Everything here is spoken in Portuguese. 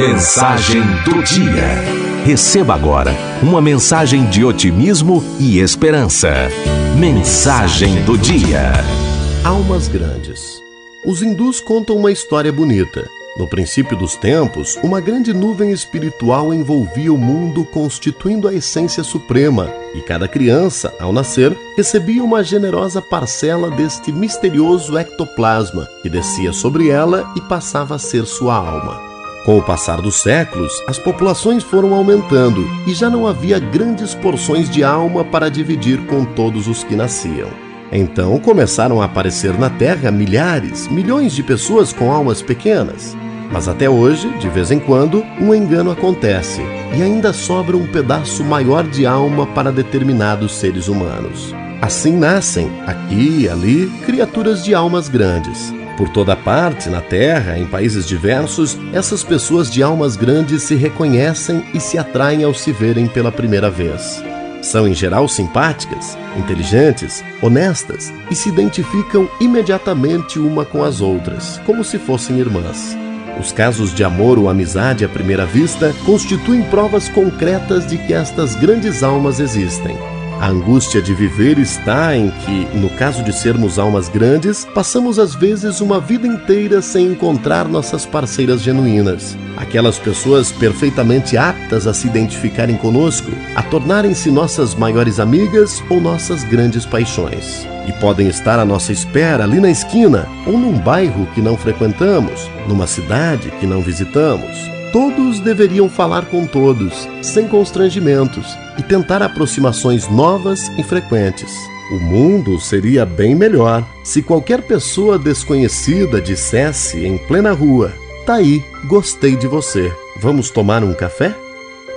Mensagem do dia. Receba agora uma mensagem de otimismo e esperança. Mensagem do dia. Almas grandes. Os hindus contam uma história bonita. No princípio dos tempos, uma grande nuvem espiritual envolvia o mundo, constituindo a essência suprema, e cada criança, ao nascer, recebia uma generosa parcela deste misterioso ectoplasma, que descia sobre ela e passava a ser sua alma. Com o passar dos séculos, as populações foram aumentando e já não havia grandes porções de alma para dividir com todos os que nasciam. Então começaram a aparecer na Terra milhares, milhões de pessoas com almas pequenas. Mas até hoje, de vez em quando, um engano acontece e ainda sobra um pedaço maior de alma para determinados seres humanos. Assim nascem, aqui e ali, criaturas de almas grandes. Por toda parte, na Terra, em países diversos, essas pessoas de almas grandes se reconhecem e se atraem ao se verem pela primeira vez. São em geral simpáticas, inteligentes, honestas e se identificam imediatamente uma com as outras, como se fossem irmãs. Os casos de amor ou amizade à primeira vista constituem provas concretas de que estas grandes almas existem. A angústia de viver está em que, no caso de sermos almas grandes, passamos às vezes uma vida inteira sem encontrar nossas parceiras genuínas. Aquelas pessoas perfeitamente aptas a se identificarem conosco, a tornarem-se nossas maiores amigas ou nossas grandes paixões. E podem estar à nossa espera ali na esquina, ou num bairro que não frequentamos, numa cidade que não visitamos. Todos deveriam falar com todos, sem constrangimentos, e tentar aproximações novas e frequentes. O mundo seria bem melhor se qualquer pessoa desconhecida dissesse em plena rua: Tá aí, gostei de você. Vamos tomar um café?